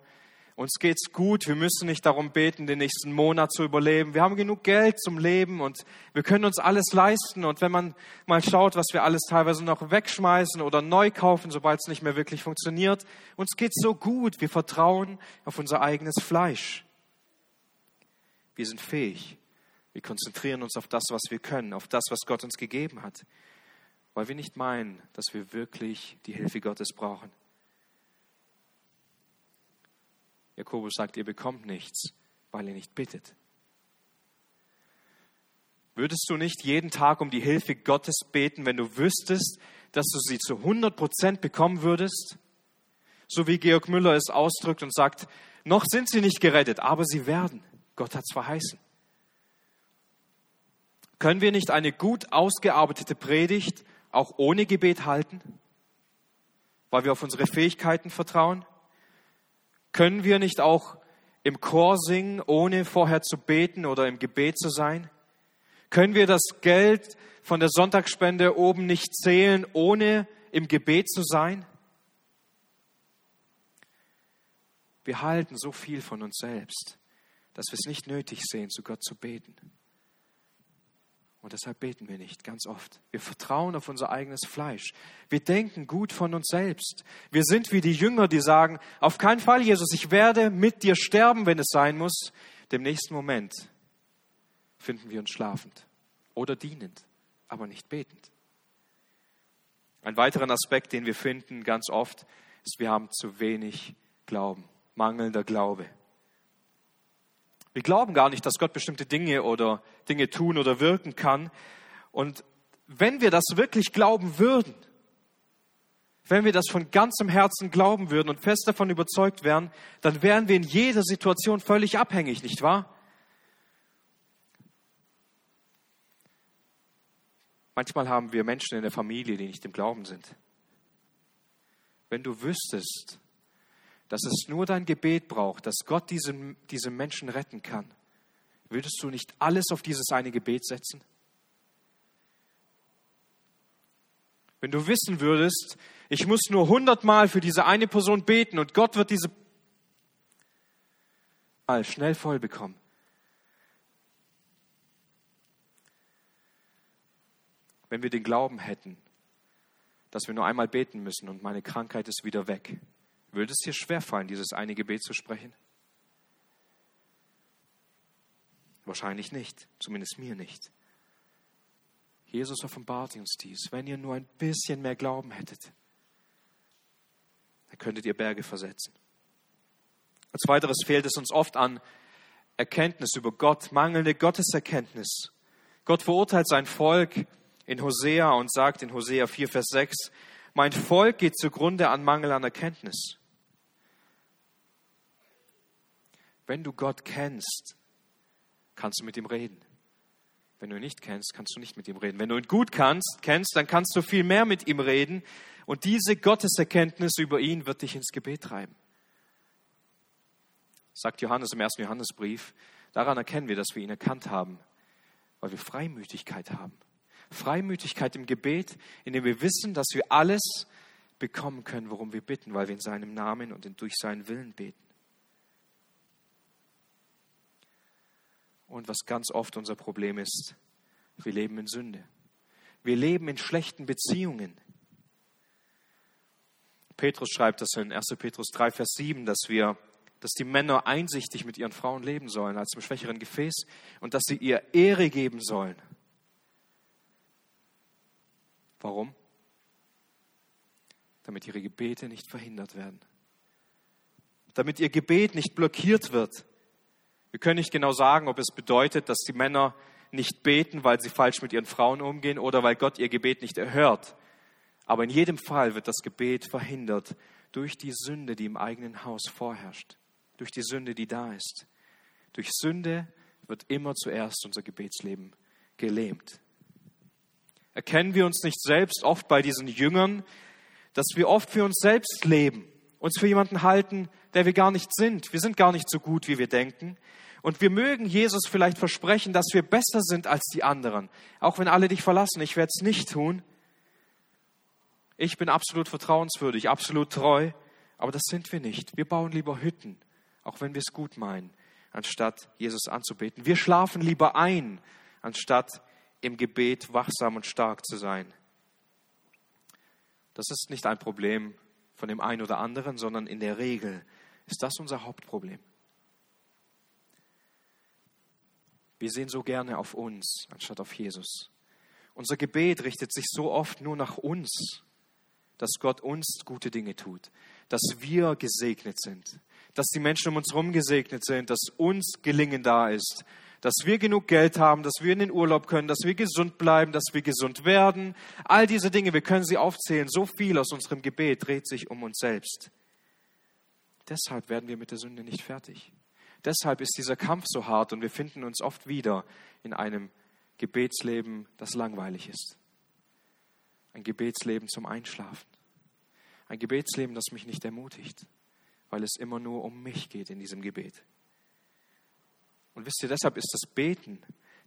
Uns geht's gut. Wir müssen nicht darum beten, den nächsten Monat zu überleben. Wir haben genug Geld zum Leben und wir können uns alles leisten. Und wenn man mal schaut, was wir alles teilweise noch wegschmeißen oder neu kaufen, sobald es nicht mehr wirklich funktioniert, uns geht's so gut. Wir vertrauen auf unser eigenes Fleisch. Wir sind fähig. Wir konzentrieren uns auf das, was wir können, auf das, was Gott uns gegeben hat, weil wir nicht meinen, dass wir wirklich die Hilfe Gottes brauchen. Jakobus sagt, ihr bekommt nichts, weil ihr nicht bittet. Würdest du nicht jeden Tag um die Hilfe Gottes beten, wenn du wüsstest, dass du sie zu 100 Prozent bekommen würdest? So wie Georg Müller es ausdrückt und sagt, noch sind sie nicht gerettet, aber sie werden. Gott hat es verheißen. Können wir nicht eine gut ausgearbeitete Predigt auch ohne Gebet halten, weil wir auf unsere Fähigkeiten vertrauen? Können wir nicht auch im Chor singen, ohne vorher zu beten oder im Gebet zu sein? Können wir das Geld von der Sonntagsspende oben nicht zählen, ohne im Gebet zu sein? Wir halten so viel von uns selbst, dass wir es nicht nötig sehen, zu Gott zu beten. Und deshalb beten wir nicht, ganz oft. Wir vertrauen auf unser eigenes Fleisch. Wir denken gut von uns selbst. Wir sind wie die Jünger, die sagen, auf keinen Fall, Jesus, ich werde mit dir sterben, wenn es sein muss. Dem nächsten Moment finden wir uns schlafend oder dienend, aber nicht betend. Ein weiterer Aspekt, den wir finden ganz oft, ist, wir haben zu wenig Glauben, mangelnder Glaube. Wir glauben gar nicht, dass Gott bestimmte Dinge oder Dinge tun oder wirken kann. Und wenn wir das wirklich glauben würden, wenn wir das von ganzem Herzen glauben würden und fest davon überzeugt wären, dann wären wir in jeder Situation völlig abhängig, nicht wahr? Manchmal haben wir Menschen in der Familie, die nicht im Glauben sind. Wenn du wüsstest, dass es nur dein Gebet braucht, dass Gott diesen, diese Menschen retten kann, würdest du nicht alles auf dieses eine Gebet setzen? Wenn du wissen würdest, ich muss nur hundertmal für diese eine Person beten und Gott wird diese mal schnell voll bekommen. Wenn wir den Glauben hätten, dass wir nur einmal beten müssen und meine Krankheit ist wieder weg, würde es dir schwerfallen, dieses eine Gebet zu sprechen? Wahrscheinlich nicht, zumindest mir nicht. Jesus offenbart uns dies. Wenn ihr nur ein bisschen mehr Glauben hättet, dann könntet ihr Berge versetzen. Als weiteres fehlt es uns oft an Erkenntnis über Gott, mangelnde Gotteserkenntnis. Gott verurteilt sein Volk in Hosea und sagt in Hosea 4, Vers 6, mein Volk geht zugrunde an Mangel an Erkenntnis. Wenn du Gott kennst, kannst du mit ihm reden. Wenn du ihn nicht kennst, kannst du nicht mit ihm reden. Wenn du ihn gut kannst, kennst, dann kannst du viel mehr mit ihm reden. Und diese Gotteserkenntnis über ihn wird dich ins Gebet treiben. Sagt Johannes im ersten Johannesbrief. Daran erkennen wir, dass wir ihn erkannt haben, weil wir Freimütigkeit haben. Freimütigkeit im Gebet, indem wir wissen, dass wir alles bekommen können, worum wir bitten, weil wir in seinem Namen und durch seinen Willen beten. Und was ganz oft unser Problem ist, wir leben in Sünde. Wir leben in schlechten Beziehungen. Petrus schreibt das in 1. Petrus 3, Vers 7, dass wir, dass die Männer einsichtig mit ihren Frauen leben sollen als im schwächeren Gefäß und dass sie ihr Ehre geben sollen. Warum? Damit ihre Gebete nicht verhindert werden. Damit ihr Gebet nicht blockiert wird wir können nicht genau sagen, ob es bedeutet, dass die Männer nicht beten, weil sie falsch mit ihren Frauen umgehen oder weil Gott ihr Gebet nicht erhört. Aber in jedem Fall wird das Gebet verhindert durch die Sünde, die im eigenen Haus vorherrscht, durch die Sünde, die da ist. Durch Sünde wird immer zuerst unser Gebetsleben gelähmt. Erkennen wir uns nicht selbst oft bei diesen Jüngern, dass wir oft für uns selbst leben, uns für jemanden halten, der wir gar nicht sind. Wir sind gar nicht so gut, wie wir denken. Und wir mögen Jesus vielleicht versprechen, dass wir besser sind als die anderen. Auch wenn alle dich verlassen, ich werde es nicht tun. Ich bin absolut vertrauenswürdig, absolut treu, aber das sind wir nicht. Wir bauen lieber Hütten, auch wenn wir es gut meinen, anstatt Jesus anzubeten. Wir schlafen lieber ein, anstatt im Gebet wachsam und stark zu sein. Das ist nicht ein Problem von dem einen oder anderen, sondern in der Regel ist das unser Hauptproblem. Wir sehen so gerne auf uns anstatt auf Jesus. Unser Gebet richtet sich so oft nur nach uns, dass Gott uns gute Dinge tut, dass wir gesegnet sind, dass die Menschen um uns herum gesegnet sind, dass uns Gelingen da ist, dass wir genug Geld haben, dass wir in den Urlaub können, dass wir gesund bleiben, dass wir gesund werden. All diese Dinge, wir können sie aufzählen. So viel aus unserem Gebet dreht sich um uns selbst. Deshalb werden wir mit der Sünde nicht fertig. Deshalb ist dieser Kampf so hart und wir finden uns oft wieder in einem Gebetsleben, das langweilig ist. Ein Gebetsleben zum Einschlafen. Ein Gebetsleben, das mich nicht ermutigt, weil es immer nur um mich geht in diesem Gebet. Und wisst ihr, deshalb ist das Beten,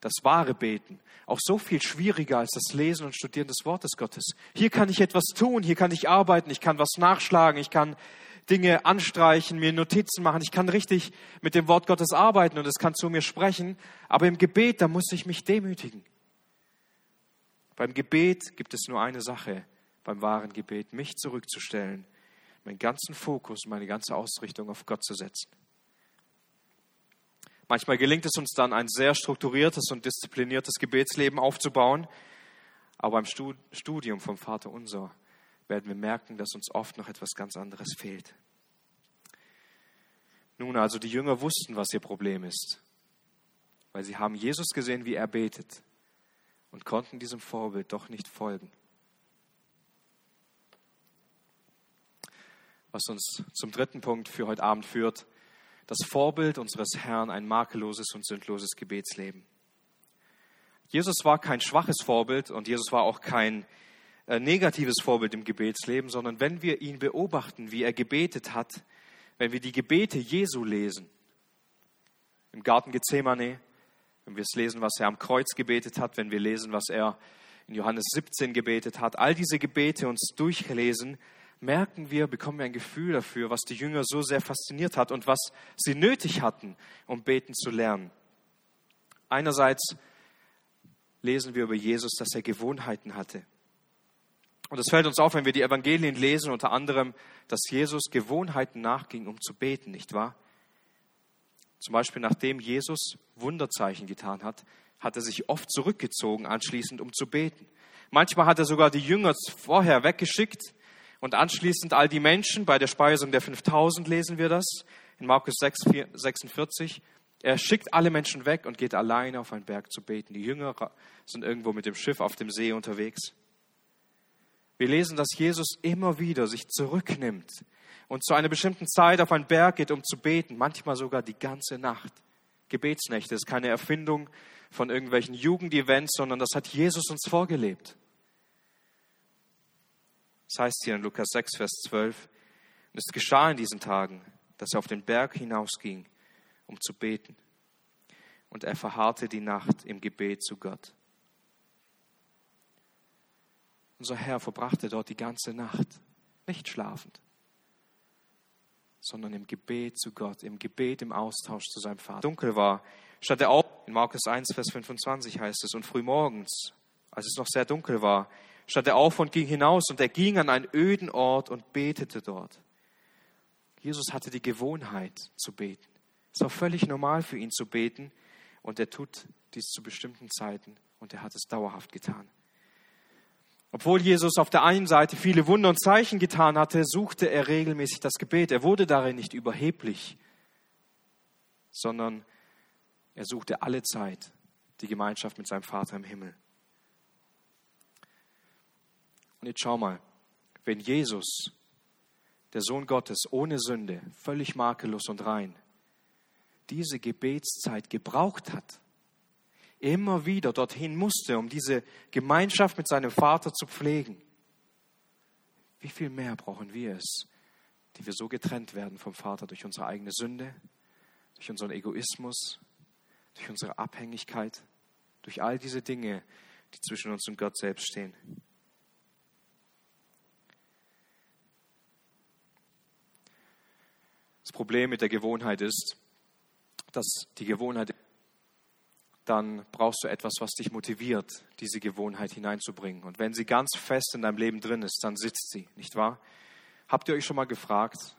das wahre Beten, auch so viel schwieriger als das Lesen und Studieren des Wortes Gottes. Hier kann ich etwas tun, hier kann ich arbeiten, ich kann was nachschlagen, ich kann Dinge anstreichen, mir Notizen machen. Ich kann richtig mit dem Wort Gottes arbeiten und es kann zu mir sprechen. Aber im Gebet, da muss ich mich demütigen. Beim Gebet gibt es nur eine Sache, beim wahren Gebet, mich zurückzustellen, meinen ganzen Fokus, meine ganze Ausrichtung auf Gott zu setzen. Manchmal gelingt es uns dann, ein sehr strukturiertes und diszipliniertes Gebetsleben aufzubauen. Aber beim Studium vom Vater Unser werden wir merken, dass uns oft noch etwas ganz anderes fehlt. Nun also, die Jünger wussten, was ihr Problem ist. weil sie haben Jesus gesehen, wie er betet und konnten diesem Vorbild doch nicht folgen. Was uns zum dritten Punkt für heute Abend führt, das Vorbild unseres Herrn, ein makelloses und sündloses Gebetsleben. Jesus war kein schwaches Vorbild und Jesus war auch kein äh, negatives Vorbild im Gebetsleben, sondern wenn wir ihn beobachten, wie er gebetet hat, wenn wir die Gebete Jesu lesen, im Garten Gethsemane, wenn wir es lesen, was er am Kreuz gebetet hat, wenn wir lesen, was er in Johannes 17 gebetet hat, all diese Gebete uns durchlesen, merken wir, bekommen wir ein Gefühl dafür, was die Jünger so sehr fasziniert hat und was sie nötig hatten, um beten zu lernen. Einerseits lesen wir über Jesus, dass er Gewohnheiten hatte. Und es fällt uns auf, wenn wir die Evangelien lesen, unter anderem, dass Jesus Gewohnheiten nachging, um zu beten, nicht wahr? Zum Beispiel, nachdem Jesus Wunderzeichen getan hat, hat er sich oft zurückgezogen, anschließend, um zu beten. Manchmal hat er sogar die Jünger vorher weggeschickt und anschließend all die Menschen. Bei der Speisung der 5000 lesen wir das in Markus 6, 46. Er schickt alle Menschen weg und geht alleine auf einen Berg zu beten. Die Jünger sind irgendwo mit dem Schiff auf dem See unterwegs. Wir lesen, dass Jesus immer wieder sich zurücknimmt und zu einer bestimmten Zeit auf einen Berg geht, um zu beten, manchmal sogar die ganze Nacht. Gebetsnächte ist keine Erfindung von irgendwelchen Jugendevents, sondern das hat Jesus uns vorgelebt. Das heißt hier in Lukas 6, Vers 12, und es geschah in diesen Tagen, dass er auf den Berg hinausging um zu beten. Und er verharrte die Nacht im Gebet zu Gott. Unser Herr verbrachte dort die ganze Nacht, nicht schlafend, sondern im Gebet zu Gott, im Gebet, im Austausch zu seinem Vater. Dunkel war, statt er auf, in Markus 1, Vers 25 heißt es, und frühmorgens, als es noch sehr dunkel war, stand er auf und ging hinaus und er ging an einen öden Ort und betete dort. Jesus hatte die Gewohnheit zu beten. Es war völlig normal für ihn zu beten und er tut dies zu bestimmten Zeiten und er hat es dauerhaft getan. Obwohl Jesus auf der einen Seite viele Wunder und Zeichen getan hatte, suchte er regelmäßig das Gebet. Er wurde darin nicht überheblich, sondern er suchte alle Zeit die Gemeinschaft mit seinem Vater im Himmel. Und jetzt schau mal, wenn Jesus, der Sohn Gottes, ohne Sünde, völlig makellos und rein, diese Gebetszeit gebraucht hat, immer wieder dorthin musste, um diese Gemeinschaft mit seinem Vater zu pflegen. Wie viel mehr brauchen wir es, die wir so getrennt werden vom Vater durch unsere eigene Sünde, durch unseren Egoismus, durch unsere Abhängigkeit, durch all diese Dinge, die zwischen uns und Gott selbst stehen. Das Problem mit der Gewohnheit ist, dass die Gewohnheit, dann brauchst du etwas, was dich motiviert, diese Gewohnheit hineinzubringen. Und wenn sie ganz fest in deinem Leben drin ist, dann sitzt sie, nicht wahr? Habt ihr euch schon mal gefragt,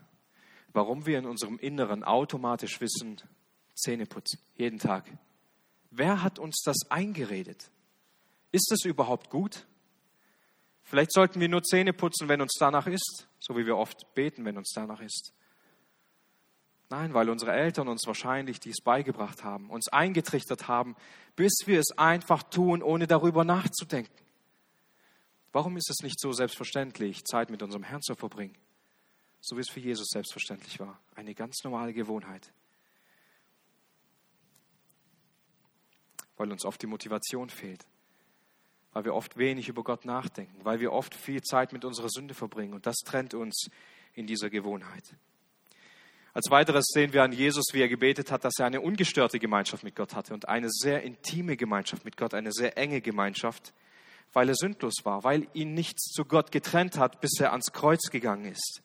warum wir in unserem Inneren automatisch wissen, Zähne putzen, jeden Tag? Wer hat uns das eingeredet? Ist es überhaupt gut? Vielleicht sollten wir nur Zähne putzen, wenn uns danach ist, so wie wir oft beten, wenn uns danach ist. Nein, weil unsere Eltern uns wahrscheinlich dies beigebracht haben, uns eingetrichtert haben, bis wir es einfach tun, ohne darüber nachzudenken. Warum ist es nicht so selbstverständlich, Zeit mit unserem Herrn zu verbringen? So wie es für Jesus selbstverständlich war. Eine ganz normale Gewohnheit. Weil uns oft die Motivation fehlt. Weil wir oft wenig über Gott nachdenken. Weil wir oft viel Zeit mit unserer Sünde verbringen. Und das trennt uns in dieser Gewohnheit. Als weiteres sehen wir an Jesus, wie er gebetet hat, dass er eine ungestörte Gemeinschaft mit Gott hatte und eine sehr intime Gemeinschaft mit Gott, eine sehr enge Gemeinschaft, weil er sündlos war, weil ihn nichts zu Gott getrennt hat, bis er ans Kreuz gegangen ist.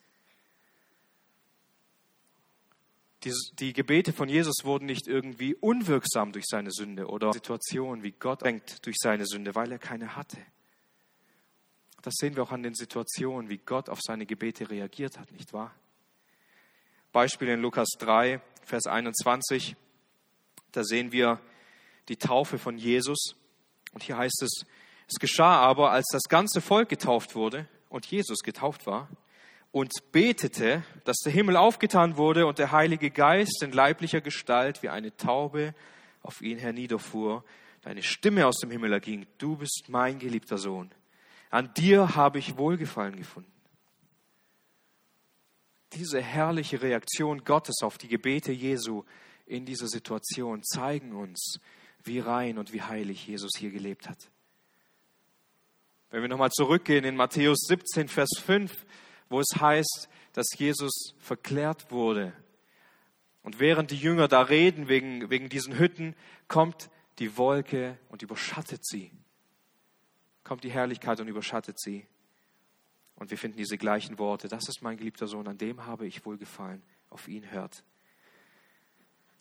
Die, die Gebete von Jesus wurden nicht irgendwie unwirksam durch seine Sünde oder Situationen, wie Gott denkt durch seine Sünde, weil er keine hatte. Das sehen wir auch an den Situationen, wie Gott auf seine Gebete reagiert hat, nicht wahr? Beispiel in Lukas 3, Vers 21. Da sehen wir die Taufe von Jesus. Und hier heißt es, es geschah aber, als das ganze Volk getauft wurde und Jesus getauft war und betete, dass der Himmel aufgetan wurde und der Heilige Geist in leiblicher Gestalt wie eine Taube auf ihn herniederfuhr, deine Stimme aus dem Himmel erging, du bist mein geliebter Sohn. An dir habe ich Wohlgefallen gefunden. Diese herrliche Reaktion Gottes auf die Gebete Jesu in dieser Situation zeigen uns, wie rein und wie heilig Jesus hier gelebt hat. Wenn wir nochmal zurückgehen in Matthäus 17, Vers 5, wo es heißt, dass Jesus verklärt wurde. Und während die Jünger da reden wegen, wegen diesen Hütten, kommt die Wolke und überschattet sie. Kommt die Herrlichkeit und überschattet sie. Und wir finden diese gleichen Worte. Das ist mein geliebter Sohn, an dem habe ich wohlgefallen. Auf ihn hört.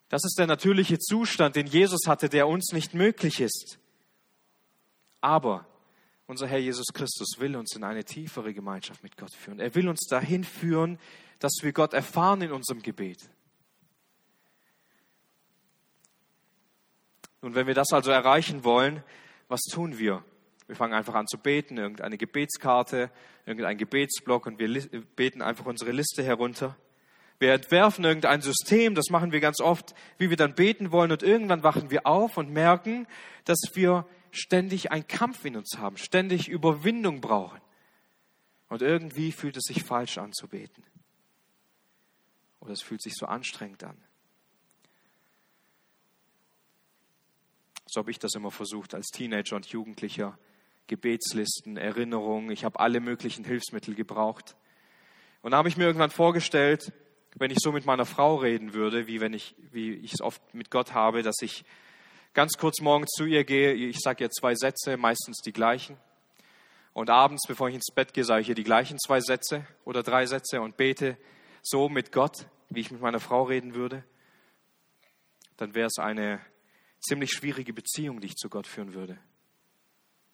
Das ist der natürliche Zustand, den Jesus hatte, der uns nicht möglich ist. Aber unser Herr Jesus Christus will uns in eine tiefere Gemeinschaft mit Gott führen. Er will uns dahin führen, dass wir Gott erfahren in unserem Gebet. Nun, wenn wir das also erreichen wollen, was tun wir? Wir fangen einfach an zu beten, irgendeine Gebetskarte, irgendein Gebetsblock und wir beten einfach unsere Liste herunter. Wir entwerfen irgendein System, das machen wir ganz oft, wie wir dann beten wollen und irgendwann wachen wir auf und merken, dass wir ständig einen Kampf in uns haben, ständig Überwindung brauchen. Und irgendwie fühlt es sich falsch an zu beten. Oder es fühlt sich so anstrengend an. So habe ich das immer versucht als Teenager und Jugendlicher. Gebetslisten, Erinnerungen, ich habe alle möglichen Hilfsmittel gebraucht. Und da habe ich mir irgendwann vorgestellt, wenn ich so mit meiner Frau reden würde, wie wenn ich, wie ich es oft mit Gott habe, dass ich ganz kurz morgens zu ihr gehe, ich sage ihr zwei Sätze, meistens die gleichen. Und abends, bevor ich ins Bett gehe, sage ich ihr die gleichen zwei Sätze oder drei Sätze und bete so mit Gott, wie ich mit meiner Frau reden würde. Dann wäre es eine ziemlich schwierige Beziehung, die ich zu Gott führen würde.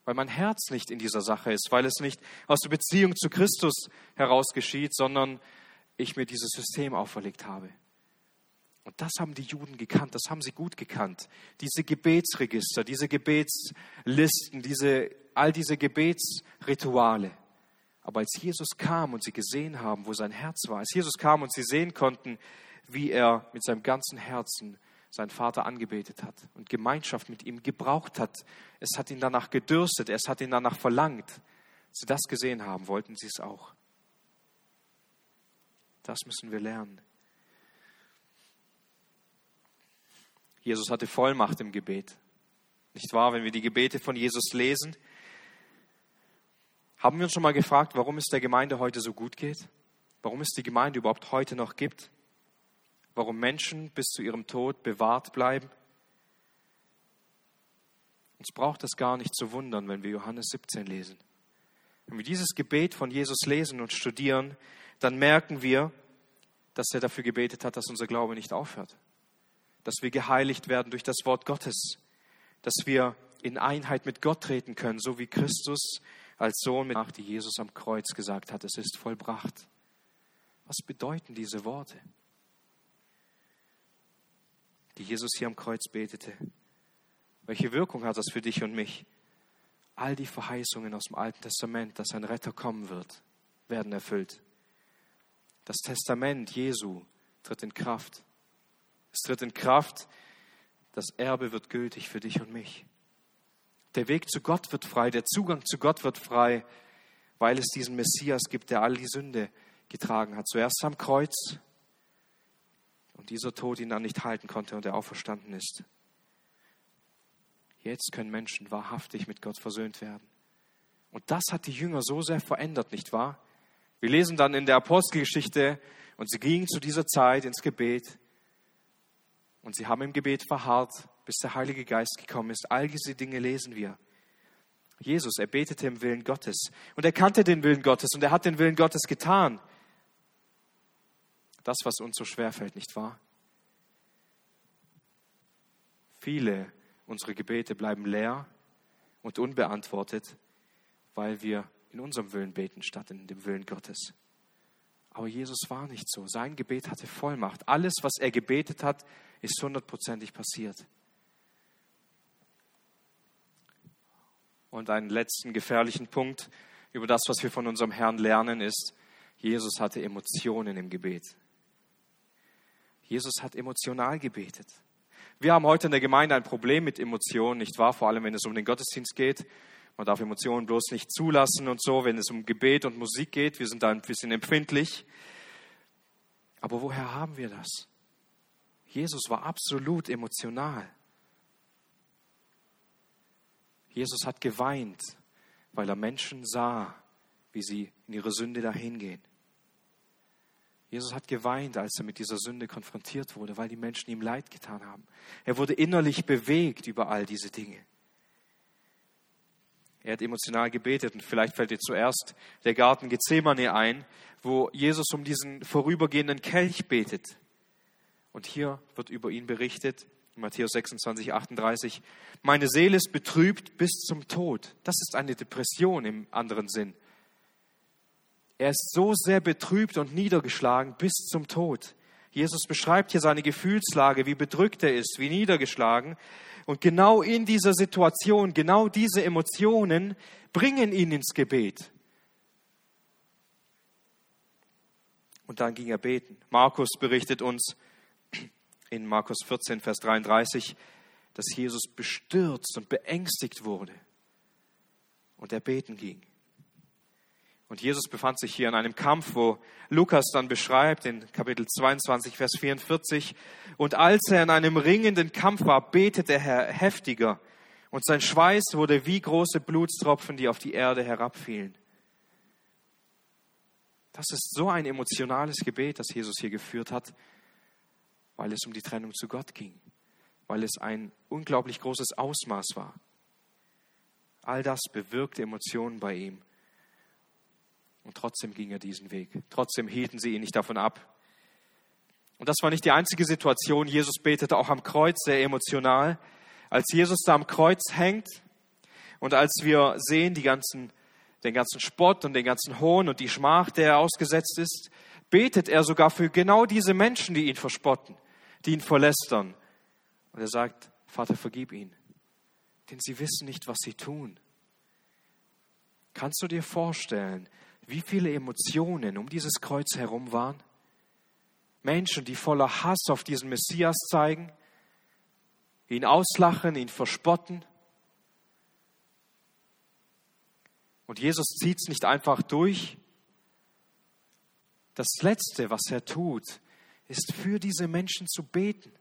Weil mein Herz nicht in dieser Sache ist, weil es nicht aus der Beziehung zu Christus heraus geschieht, sondern ich mir dieses System auferlegt habe. Und das haben die Juden gekannt, das haben sie gut gekannt. Diese Gebetsregister, diese Gebetslisten, diese, all diese Gebetsrituale. Aber als Jesus kam und sie gesehen haben, wo sein Herz war, als Jesus kam und sie sehen konnten, wie er mit seinem ganzen Herzen seinen Vater angebetet hat und Gemeinschaft mit ihm gebraucht hat, es hat ihn danach gedürstet, es hat ihn danach verlangt. Sie das gesehen haben, wollten sie es auch. Das müssen wir lernen. Jesus hatte Vollmacht im Gebet. Nicht wahr? Wenn wir die Gebete von Jesus lesen, haben wir uns schon mal gefragt, warum es der Gemeinde heute so gut geht? Warum es die Gemeinde überhaupt heute noch gibt? Warum Menschen bis zu ihrem Tod bewahrt bleiben? Uns braucht es gar nicht zu wundern, wenn wir Johannes 17 lesen. Wenn wir dieses Gebet von Jesus lesen und studieren, dann merken wir, dass er dafür gebetet hat, dass unser Glaube nicht aufhört. Dass wir geheiligt werden durch das Wort Gottes. Dass wir in Einheit mit Gott treten können, so wie Christus als Sohn mit die Jesus am Kreuz gesagt hat, es ist vollbracht. Was bedeuten diese Worte, die Jesus hier am Kreuz betete? Welche Wirkung hat das für dich und mich? All die Verheißungen aus dem Alten Testament, dass ein Retter kommen wird, werden erfüllt. Das Testament Jesu tritt in Kraft. Es tritt in Kraft, das Erbe wird gültig für dich und mich. Der Weg zu Gott wird frei, der Zugang zu Gott wird frei, weil es diesen Messias gibt, der all die Sünde getragen hat. Zuerst am Kreuz und dieser Tod ihn dann nicht halten konnte und er auferstanden ist. Jetzt können Menschen wahrhaftig mit Gott versöhnt werden. Und das hat die Jünger so sehr verändert, nicht wahr? Wir lesen dann in der Apostelgeschichte, und sie gingen zu dieser Zeit ins Gebet und sie haben im Gebet verharrt, bis der Heilige Geist gekommen ist. All diese Dinge lesen wir. Jesus, er betete im Willen Gottes und er kannte den Willen Gottes und er hat den Willen Gottes getan. Das, was uns so schwer fällt, nicht wahr? Viele unserer Gebete bleiben leer und unbeantwortet, weil wir in unserem Willen beten statt in dem Willen Gottes. Aber Jesus war nicht so. Sein Gebet hatte Vollmacht. Alles, was er gebetet hat, ist hundertprozentig passiert. Und einen letzten gefährlichen Punkt über das, was wir von unserem Herrn lernen, ist, Jesus hatte Emotionen im Gebet. Jesus hat emotional gebetet. Wir haben heute in der Gemeinde ein Problem mit Emotionen, nicht wahr? Vor allem, wenn es um den Gottesdienst geht. Man darf Emotionen bloß nicht zulassen und so, wenn es um Gebet und Musik geht. Wir sind da ein bisschen empfindlich. Aber woher haben wir das? Jesus war absolut emotional. Jesus hat geweint, weil er Menschen sah, wie sie in ihre Sünde dahingehen. Jesus hat geweint, als er mit dieser Sünde konfrontiert wurde, weil die Menschen ihm leid getan haben. Er wurde innerlich bewegt über all diese Dinge. Er hat emotional gebetet und vielleicht fällt dir zuerst der Garten Gethsemane ein, wo Jesus um diesen vorübergehenden Kelch betet. Und hier wird über ihn berichtet, Matthäus 26, 38, meine Seele ist betrübt bis zum Tod. Das ist eine Depression im anderen Sinn. Er ist so sehr betrübt und niedergeschlagen bis zum Tod. Jesus beschreibt hier seine Gefühlslage, wie bedrückt er ist, wie niedergeschlagen. Und genau in dieser Situation, genau diese Emotionen bringen ihn ins Gebet. Und dann ging er beten. Markus berichtet uns in Markus 14, Vers 33, dass Jesus bestürzt und beängstigt wurde und er beten ging. Und Jesus befand sich hier in einem Kampf, wo Lukas dann beschreibt, in Kapitel 22, Vers 44, und als er in einem ringenden Kampf war, betete er heftiger, und sein Schweiß wurde wie große Blutstropfen, die auf die Erde herabfielen. Das ist so ein emotionales Gebet, das Jesus hier geführt hat, weil es um die Trennung zu Gott ging, weil es ein unglaublich großes Ausmaß war. All das bewirkte Emotionen bei ihm. Und trotzdem ging er diesen Weg. Trotzdem hielten sie ihn nicht davon ab. Und das war nicht die einzige Situation. Jesus betete auch am Kreuz sehr emotional. Als Jesus da am Kreuz hängt und als wir sehen die ganzen, den ganzen Spott und den ganzen Hohn und die Schmach, der er ausgesetzt ist, betet er sogar für genau diese Menschen, die ihn verspotten, die ihn verlästern. Und er sagt, Vater, vergib ihnen, denn sie wissen nicht, was sie tun. Kannst du dir vorstellen, wie viele Emotionen um dieses Kreuz herum waren? Menschen, die voller Hass auf diesen Messias zeigen, ihn auslachen, ihn verspotten. Und Jesus zieht es nicht einfach durch. Das Letzte, was er tut, ist für diese Menschen zu beten.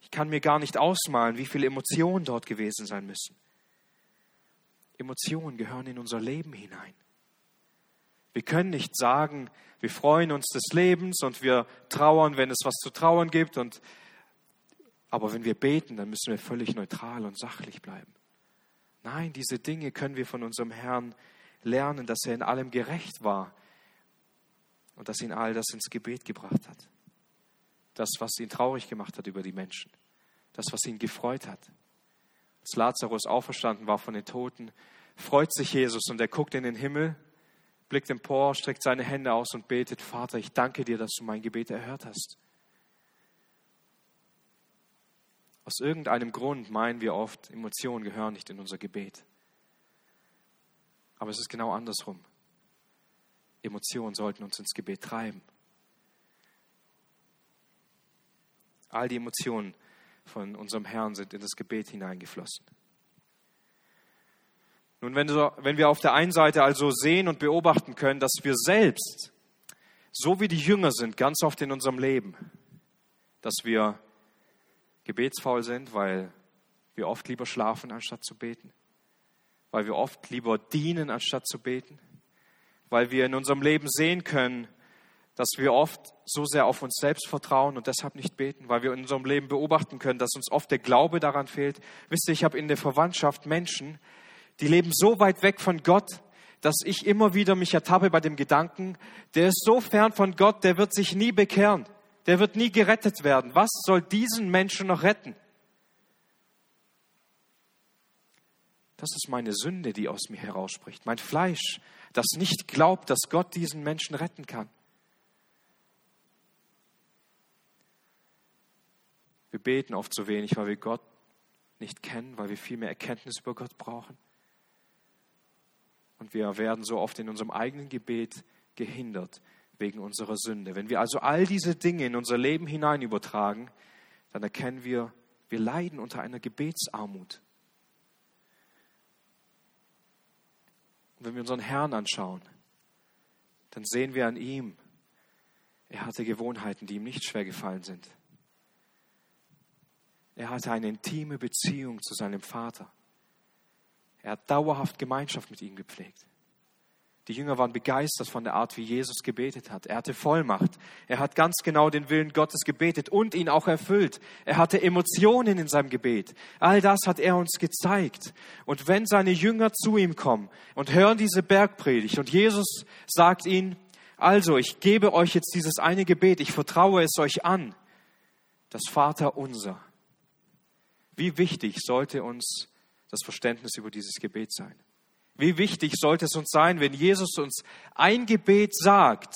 Ich kann mir gar nicht ausmalen, wie viele Emotionen dort gewesen sein müssen. Emotionen gehören in unser Leben hinein. Wir können nicht sagen, wir freuen uns des Lebens und wir trauern, wenn es was zu trauern gibt. Und, aber wenn wir beten, dann müssen wir völlig neutral und sachlich bleiben. Nein, diese Dinge können wir von unserem Herrn lernen, dass er in allem gerecht war und dass ihn all das ins Gebet gebracht hat. Das, was ihn traurig gemacht hat über die Menschen. Das, was ihn gefreut hat. Als Lazarus auferstanden war von den Toten, freut sich Jesus und er guckt in den Himmel, blickt empor, streckt seine Hände aus und betet, Vater, ich danke dir, dass du mein Gebet erhört hast. Aus irgendeinem Grund meinen wir oft, Emotionen gehören nicht in unser Gebet. Aber es ist genau andersrum. Emotionen sollten uns ins Gebet treiben. All die Emotionen von unserem Herrn sind in das Gebet hineingeflossen. Nun, wenn, wenn wir auf der einen Seite also sehen und beobachten können, dass wir selbst, so wie die Jünger sind, ganz oft in unserem Leben, dass wir gebetsfaul sind, weil wir oft lieber schlafen, anstatt zu beten, weil wir oft lieber dienen, anstatt zu beten, weil wir in unserem Leben sehen können, dass wir oft so sehr auf uns selbst vertrauen und deshalb nicht beten, weil wir in unserem Leben beobachten können, dass uns oft der Glaube daran fehlt. Wisst ihr, ich habe in der Verwandtschaft Menschen, die leben so weit weg von Gott, dass ich immer wieder mich ertappe bei dem Gedanken, der ist so fern von Gott, der wird sich nie bekehren, der wird nie gerettet werden. Was soll diesen Menschen noch retten? Das ist meine Sünde, die aus mir herausspricht, mein Fleisch, das nicht glaubt, dass Gott diesen Menschen retten kann. Wir beten oft zu wenig, weil wir Gott nicht kennen, weil wir viel mehr Erkenntnis über Gott brauchen. Und wir werden so oft in unserem eigenen Gebet gehindert wegen unserer Sünde. Wenn wir also all diese Dinge in unser Leben hinein übertragen, dann erkennen wir, wir leiden unter einer Gebetsarmut. Und wenn wir unseren Herrn anschauen, dann sehen wir an ihm, er hatte Gewohnheiten, die ihm nicht schwer gefallen sind. Er hatte eine intime Beziehung zu seinem Vater. Er hat dauerhaft Gemeinschaft mit ihm gepflegt. Die Jünger waren begeistert von der Art, wie Jesus gebetet hat. Er hatte Vollmacht. Er hat ganz genau den Willen Gottes gebetet und ihn auch erfüllt. Er hatte Emotionen in seinem Gebet. All das hat er uns gezeigt. Und wenn seine Jünger zu ihm kommen und hören diese Bergpredigt und Jesus sagt ihnen, also ich gebe euch jetzt dieses eine Gebet, ich vertraue es euch an, das Vater unser. Wie wichtig sollte uns das Verständnis über dieses Gebet sein? Wie wichtig sollte es uns sein, wenn Jesus uns ein Gebet sagt,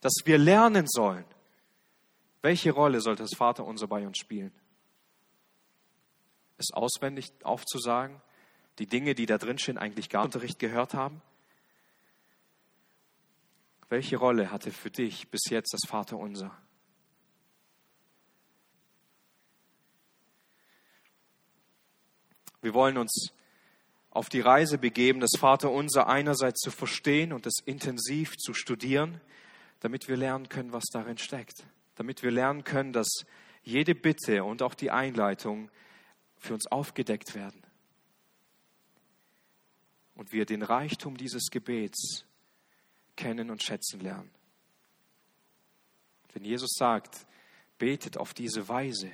das wir lernen sollen? Welche Rolle sollte das Vater unser bei uns spielen? Es auswendig aufzusagen, die Dinge, die da drin stehen, eigentlich gar Unterricht gehört haben? Welche Rolle hatte für dich bis jetzt das Vater Wir wollen uns auf die Reise begeben, das Vaterunser einerseits zu verstehen und es intensiv zu studieren, damit wir lernen können, was darin steckt. Damit wir lernen können, dass jede Bitte und auch die Einleitung für uns aufgedeckt werden. Und wir den Reichtum dieses Gebets kennen und schätzen lernen. Wenn Jesus sagt, betet auf diese Weise,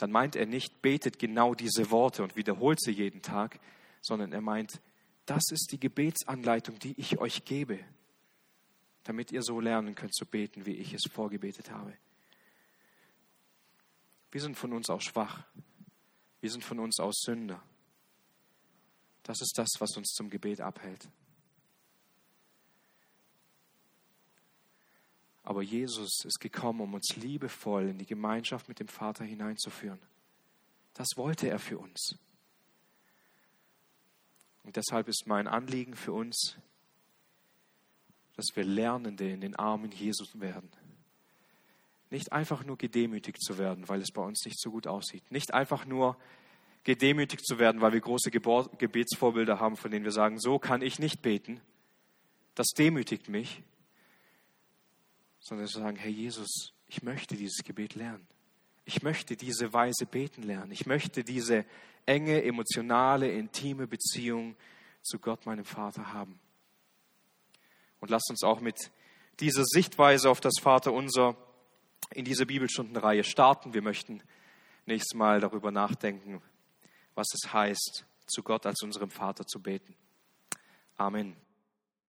dann meint er nicht, betet genau diese Worte und wiederholt sie jeden Tag, sondern er meint, das ist die Gebetsanleitung, die ich euch gebe, damit ihr so lernen könnt zu beten, wie ich es vorgebetet habe. Wir sind von uns aus schwach. Wir sind von uns aus Sünder. Das ist das, was uns zum Gebet abhält. Aber Jesus ist gekommen, um uns liebevoll in die Gemeinschaft mit dem Vater hineinzuführen. Das wollte er für uns. Und deshalb ist mein Anliegen für uns, dass wir Lernende in den Armen Jesus werden. Nicht einfach nur gedemütigt zu werden, weil es bei uns nicht so gut aussieht. Nicht einfach nur gedemütigt zu werden, weil wir große Gebetsvorbilder haben, von denen wir sagen, so kann ich nicht beten. Das demütigt mich. Sondern zu sagen, Herr Jesus, ich möchte dieses Gebet lernen. Ich möchte diese Weise beten lernen. Ich möchte diese enge, emotionale, intime Beziehung zu Gott, meinem Vater, haben. Und lasst uns auch mit dieser Sichtweise auf das Vaterunser in diese Bibelstundenreihe starten. Wir möchten nächstes Mal darüber nachdenken, was es heißt, zu Gott als unserem Vater zu beten. Amen.